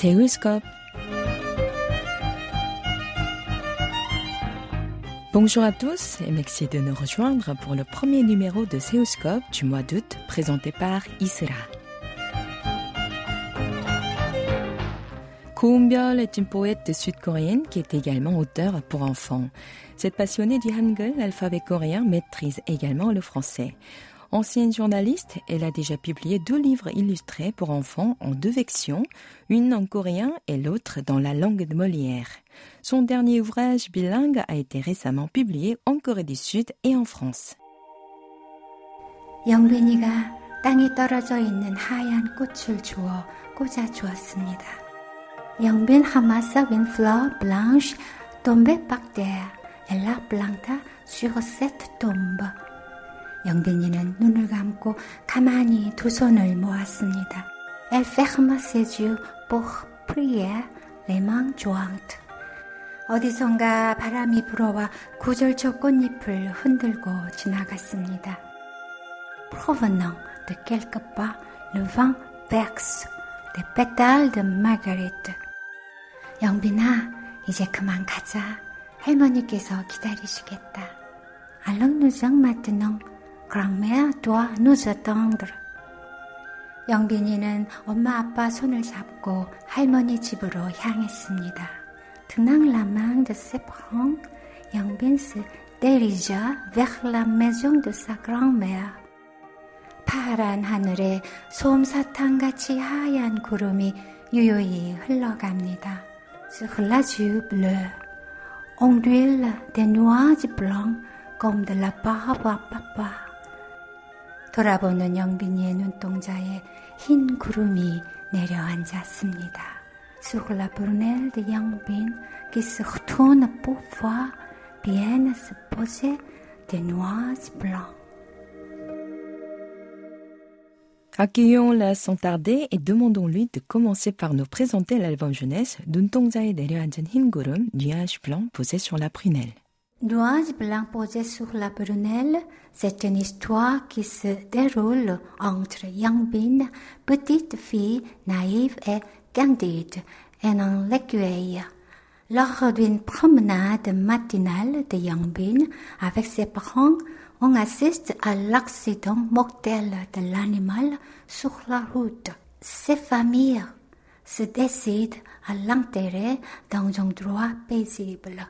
Seulscope. Bonjour à tous et merci de nous rejoindre pour le premier numéro de Seuscope du mois d'août présenté par Isra. Ko est une poète sud-coréenne qui est également auteure pour enfants. Cette passionnée du Hangul, l'alphabet coréen, maîtrise également le français. Ancienne journaliste, elle a déjà publié deux livres illustrés pour enfants en deux vections, une en coréen et l'autre dans la langue de Molière. Son dernier ouvrage bilingue a été récemment publié en Corée du Sud et en France. blanche tombée par terre. Elle la planta sur cette tombe. 영빈이는 눈을 감고 가만히 두 손을 모았습니다. Elle ferma ses yeux pour prier les mains jointes. 어디선가 바람이 불어와 구절초 꽃잎을 흔들고 지나갔습니다. Provenant de quelque part, le vent verse des pétales de marguerite. 영빈아, 이제 그만 가자. 할머니께서 기다리시겠다. Grand-mère doit nous attendre. 영빈이는 엄마 아빠 손을 잡고 할머니 집으로 향했습니다. Tenant la main de ses parents, 영빈 se dirigea vers la maison de sa grand-mère. 파란 하늘에 솜사탕같이 하얀 구름이 유유히 흘러갑니다. Blancs comme de la barbe à papa. 돌아보는 영빈이의 눈동자에 흰 구름이 내려앉았습니다. Sur la prunelle de Yangbin qui se retourne pour voir bien se poser des nuages blancs. Accueillons la sans tarder et demandons-lui de commencer par nous présenter l'album jeunesse 눈동자에 내려앉은 흰 구름, nuage blanc posé sur la prunelle. Nuages blancs posés sur la prunelle, c'est une histoire qui se déroule entre Yangbin, petite fille naïve et candide, et un l'écueil. Lors d'une promenade matinale de Yangbin avec ses parents, on assiste à l'accident mortel de l'animal sur la route. Ces familles se décident à l'enterrer dans un endroit paisible.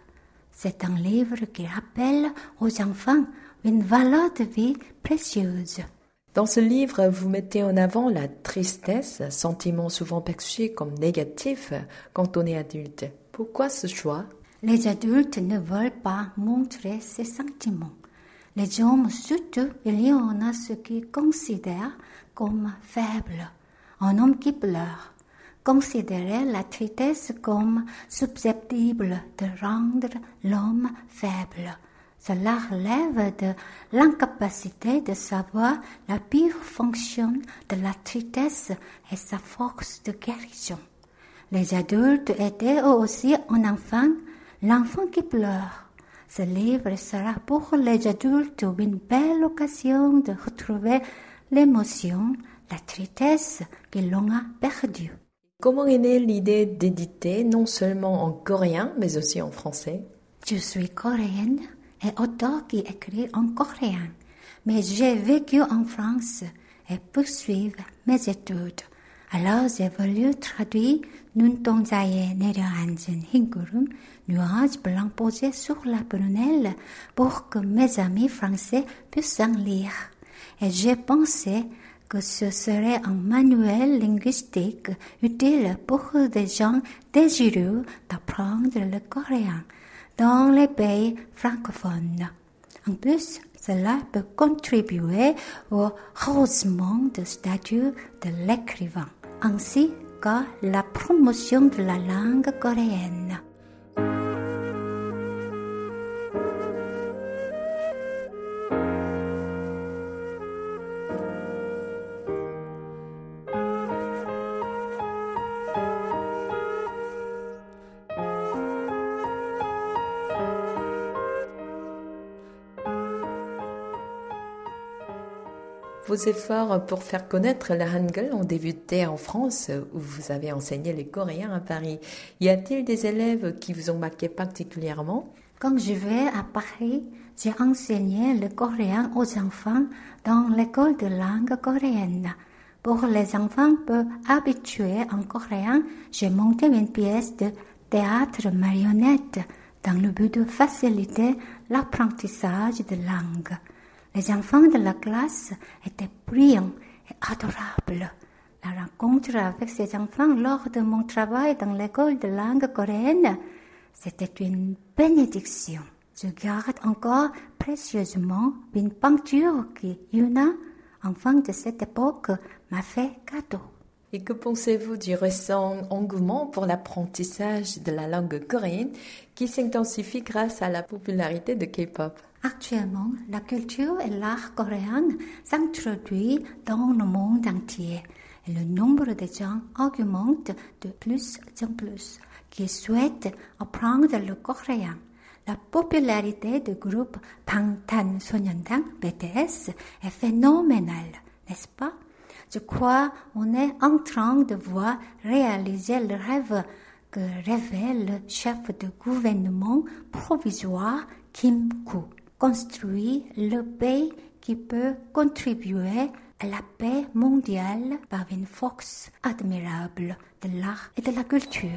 C'est un livre qui rappelle aux enfants une valeur de vie précieuse. Dans ce livre, vous mettez en avant la tristesse, sentiment souvent perçu comme négatif quand on est adulte. Pourquoi ce choix? Les adultes ne veulent pas montrer ces sentiments. Les hommes surtout, il y en a ceux qui considèrent comme faibles. Un homme qui pleure, considérer la tristesse comme susceptible de rendre l'homme faible. Cela relève de l'incapacité de savoir la pire fonction de la tristesse et sa force de guérison. Les adultes étaient aussi un enfant, l'enfant qui pleure. Ce livre sera pour les adultes une belle occasion de retrouver l'émotion, la tristesse que l'on a perdue. Comment est née l'idée d'éditer non seulement en coréen, mais aussi en français Je suis coréenne et auteur qui écrit en coréen, mais j'ai vécu en France et poursuivre mes études. Alors j'ai voulu traduire 눈동자에 내려앉은 흰 구름, nuages blancs posés sur la prunelle pour que mes amis français puissent en lire. Et j'ai pensé que ce serait un manuel linguistique utile pour des gens désireux d'apprendre le coréen dans les pays francophones. En plus, cela peut contribuer au rehaussement du statut de l'écrivain, ainsi qu'à la promotion de la langue coréenne. Vos efforts pour faire connaître la Hangul ont débuté en France, où vous avez enseigné les Coréens à Paris. Y a-t-il des élèves qui vous ont marqué particulièrement? Quand je vais à Paris, j'ai enseigné le coréen aux enfants dans l'école de langue coréenne. Pour les enfants peu habitués en coréen, j'ai monté une pièce de théâtre marionnette dans le but de faciliter l'apprentissage de langue. Les enfants de la classe étaient brillants et adorables. La rencontre avec ces enfants lors de mon travail dans l'école de langue coréenne, c'était une bénédiction. Je garde encore précieusement une peinture que Yuna, enfant de cette époque, m'a fait cadeau. Et que pensez-vous du récent engouement pour l'apprentissage de la langue coréenne qui s'intensifie grâce à la popularité de K-pop? Actuellement, la culture et l'art coréen s'introduisent dans le monde entier et le nombre de gens augmente de plus en plus qui souhaitent apprendre le coréen. La popularité du groupe Bangtan BTS est phénoménale, n'est-ce pas? Je crois qu'on est en train de voir réaliser le rêve que révèle le chef de gouvernement provisoire Kim Koo. Construire le pays qui peut contribuer à la paix mondiale par une force admirable de l'art et de la culture.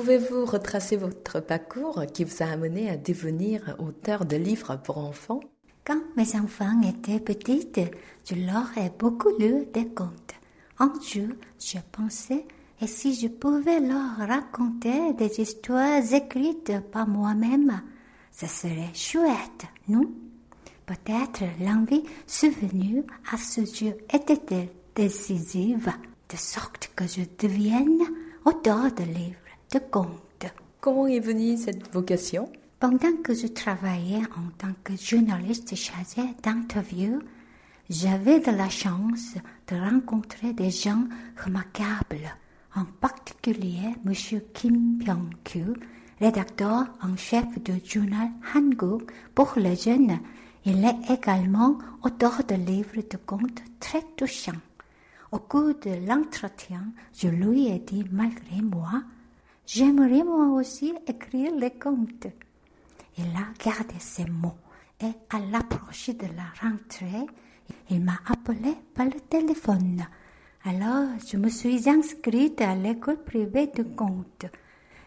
Pouvez-vous retracer votre parcours qui vous a amené à devenir auteur de livres pour enfants? Quand mes enfants étaient petites, je leur ai beaucoup lu des contes. Un jour, je pensais, et si je pouvais leur raconter des histoires écrites par moi-même, ce serait chouette, non? Peut-être l'envie subvenue à ce jour était décisive, de sorte que je devienne auteur de livres de contes. Comment est venue cette vocation? Pendant que je travaillais en tant que journaliste chargé d'interviews, j'avais de la chance de rencontrer des gens remarquables, en particulier M. Kim Byung-kyu, rédacteur en chef du journal Hanguk pour les jeunes. Il est également auteur de livres de contes très touchants. Au cours de l'entretien, je lui ai dit malgré moi J'aimerais moi aussi écrire les contes. Il a gardé ses mots et à l'approche de la rentrée, il m'a appelé par le téléphone. Alors, je me suis inscrite à l'école privée de contes.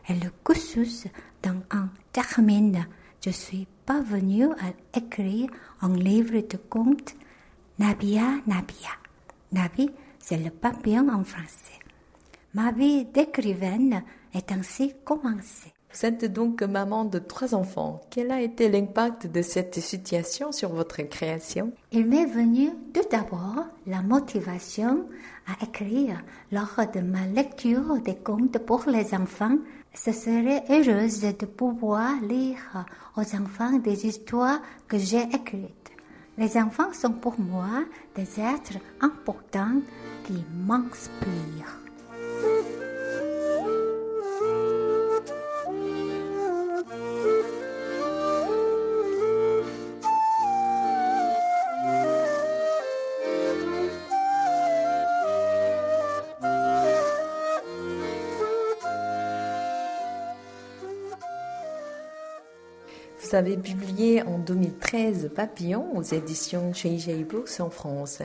Et le cursus dans un termine, je suis parvenue à écrire un livre de contes Nabia Nabia. Nabi, c'est le papillon en français. Ma vie d'écrivaine est ainsi commencée. Vous êtes donc maman de trois enfants. Quel a été l'impact de cette situation sur votre création? Il m'est venu tout d'abord la motivation à écrire lors de ma lecture des contes pour les enfants. Je serais heureuse de pouvoir lire aux enfants des histoires que j'ai écrites. Les enfants sont pour moi des êtres importants qui m'inspirent. Vous avez publié en 2013 Papillon aux éditions JJ Books en France.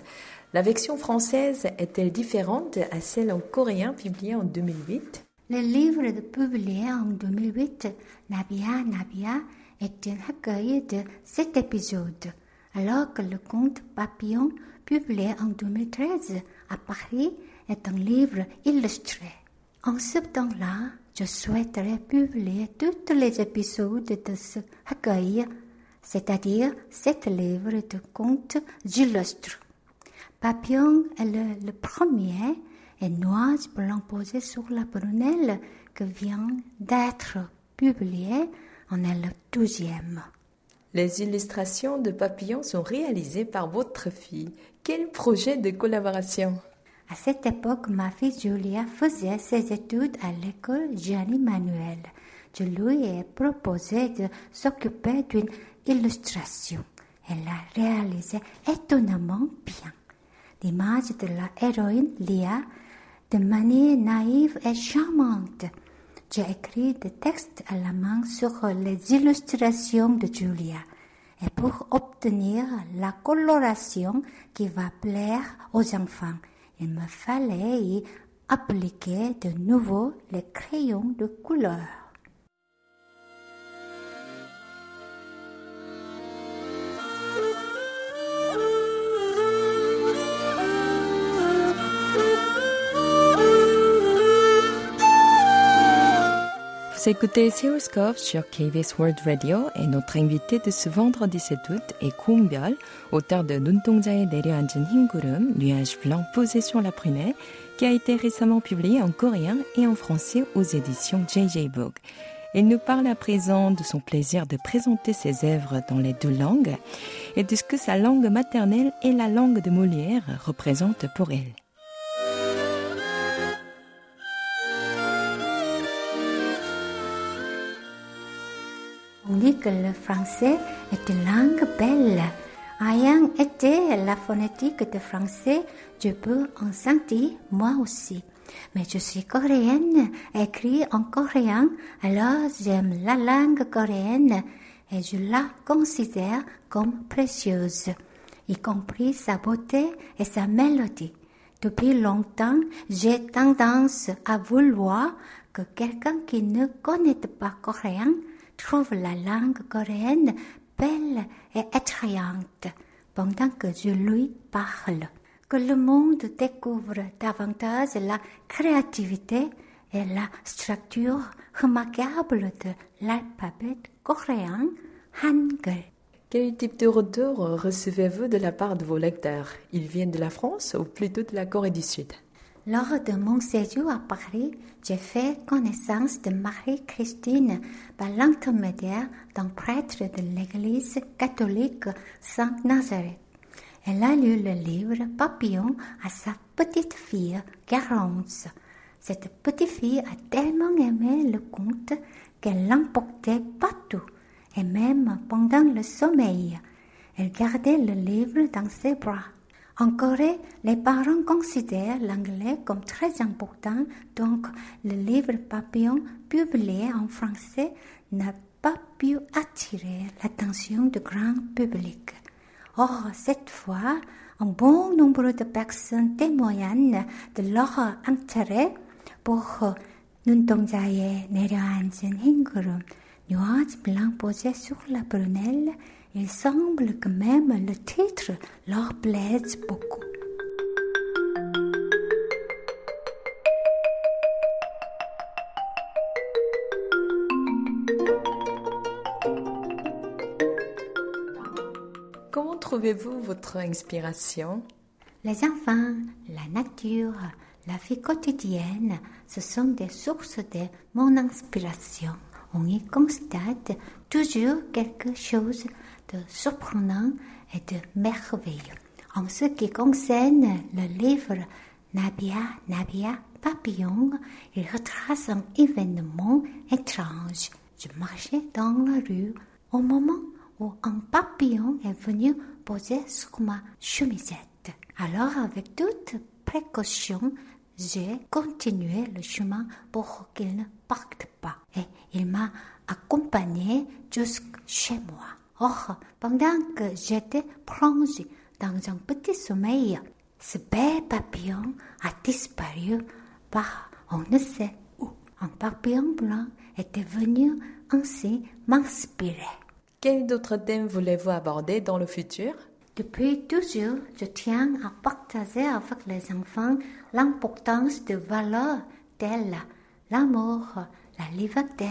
La version française est-elle différente à celle en coréen publiée en 2008 Le livre publié en 2008, Nabia Nabia, est un recueil de sept épisodes, alors que le conte Papillon, publié en 2013 à Paris, est un livre illustré. En ce temps-là, je souhaiterais publier tous les épisodes de ce recueil, c'est-à-dire sept livres de contes illustres. Papillon est le, premier et Noise blanc posé sur la prunelle que vient d'être publié en est le douzième. Les illustrations de papillons sont réalisées par votre fille. Quel projet de collaboration? À cette époque, ma fille Julia faisait ses études à l'école Gianni Manuel. Je lui ai proposé de s'occuper d'une illustration. Elle a réalisé étonnamment bien. L'image de la héroïne Lia de manière naïve et charmante. J'ai écrit des textes à la main sur les illustrations de Julia. Et pour obtenir la coloration qui va plaire aux enfants, il me fallait y appliquer de nouveau les crayons de couleur. écoutez Seoulscope sur KBS World Radio et notre invité de ce vendredi 7 août est Biol, auteur de 눈동자에 내려앉은 흰구름, nuage blanc posé sur la prunelle, qui a été récemment publié en coréen et en français aux éditions JJ Book. Il nous parle à présent de son plaisir de présenter ses œuvres dans les deux langues et de ce que sa langue maternelle et la langue de Molière représentent pour elle. Le français est une langue belle. Ayant été la phonétique de français, je peux en sentir moi aussi. Mais je suis coréenne, écrit en coréen, alors j'aime la langue coréenne et je la considère comme précieuse, y compris sa beauté et sa mélodie. Depuis longtemps, j'ai tendance à vouloir que quelqu'un qui ne connaît pas coréen trouve la langue coréenne belle et attrayante pendant que je lui parle. Que le monde découvre davantage la créativité et la structure remarquable de l'alphabet coréen Hangul. Quel type de retour recevez-vous de la part de vos lecteurs? Ils viennent de la France ou plutôt de la Corée du Sud? Lors de mon séjour à Paris, j'ai fait connaissance de Marie-Christine par l'intermédiaire d'un prêtre de l'église catholique Saint-Nazareth. Elle a lu le livre Papillon à sa petite fille Garance. Cette petite fille a tellement aimé le conte qu'elle l'emportait partout, et même pendant le sommeil. Elle gardait le livre dans ses bras. En Corée, les parents considèrent l'anglais comme très important, donc le livre Papillon publié en français n'a pas pu attirer l'attention du grand public. Or, cette fois, un bon nombre de personnes témoignent de leur intérêt pour 눈동자에 내려앉은 흰구름, nuage blanc posé sur la prunelle il semble que même le titre leur plaise beaucoup. Comment trouvez-vous votre inspiration? Les enfants, la nature, la vie quotidienne, ce sont des sources de mon inspiration. On y constate toujours quelque chose de surprenant et de merveilleux. En ce qui concerne le livre Nabia, Nabia, Papillon, il retrace un événement étrange. Je marchais dans la rue au moment où un papillon est venu poser sur ma chemisette. Alors, avec toute précaution, j'ai continué le chemin pour qu'il ne parte pas. Et il m'a accompagné jusqu'à chez moi. Or, pendant que j'étais plongé dans un petit sommeil, ce bel papillon a disparu par on ne sait où. Un papillon blanc était venu ainsi m'inspirer. Quel autre thème voulez-vous aborder dans le futur? Depuis toujours, je tiens à partager avec les enfants l'importance de valeurs telles l'amour, la liberté,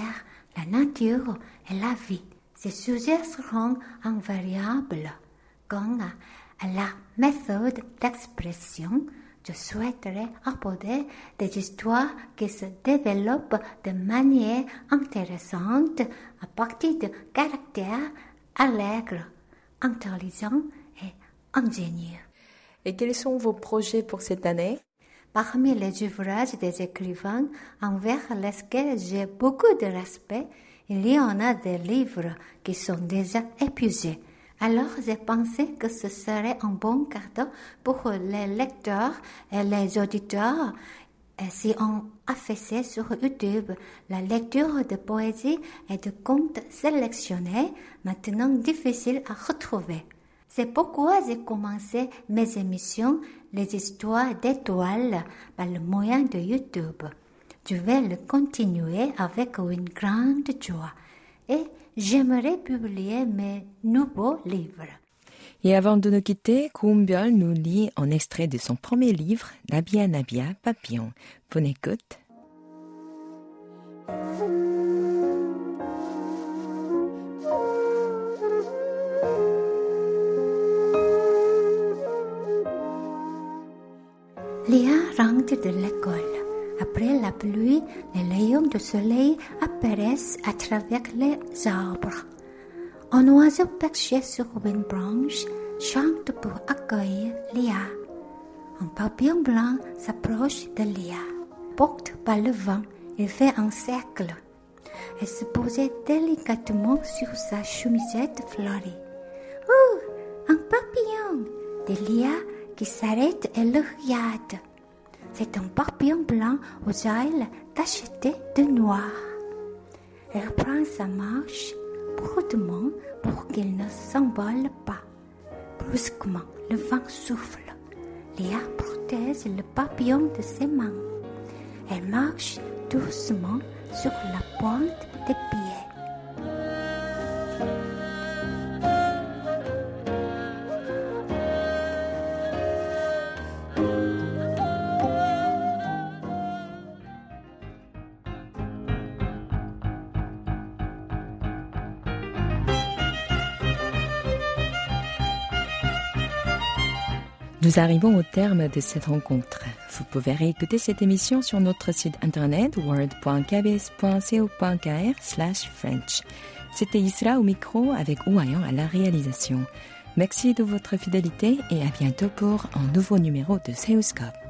la nature et la vie. Ces sujets seront invariables. Quant à la méthode d'expression, je souhaiterais aborder des histoires qui se développent de manière intéressante à partir de caractères allègre, intelligent et ingénieux. Et quels sont vos projets pour cette année? Parmi les ouvrages des écrivains envers lesquels j'ai beaucoup de respect, il y en a des livres qui sont déjà épuisés. Alors j'ai pensé que ce serait un bon cadeau pour les lecteurs et les auditeurs et si on affaissait sur YouTube la lecture de poésie et de contes sélectionnés, maintenant difficiles à retrouver. C'est pourquoi j'ai commencé mes émissions Les histoires d'étoiles par le moyen de YouTube. Je vais le continuer avec une grande joie et j'aimerais publier mes nouveaux livres. Et avant de nous quitter, Koumbiol nous lit un extrait de son premier livre, Nabia Nabia Papillon. Bonne écoute. Léa rentre de l'école. Après la pluie, les rayons de soleil apparaissent à travers les arbres. Un oiseau perché sur une branche chante pour accueillir Léa. Un papillon blanc s'approche de Léa. Porte par le vent, il fait un cercle. Elle se posait délicatement sur sa chemisette fleurie. Oh, un papillon dit Léa qui s'arrête et le regarde. C'est un papillon blanc aux ailes tachetées de noir. Elle prend sa marche prudemment pour qu'il ne s'envole pas. Brusquement, le vent souffle. Léa protège le papillon de ses mains. Elle marche doucement sur la pointe des pieds. Nous arrivons au terme de cette rencontre. Vous pouvez réécouter cette émission sur notre site internet word.kbs.co.kr slash French. C'était Isra au micro avec Ouayan à la réalisation. Merci de votre fidélité et à bientôt pour un nouveau numéro de Seuscope.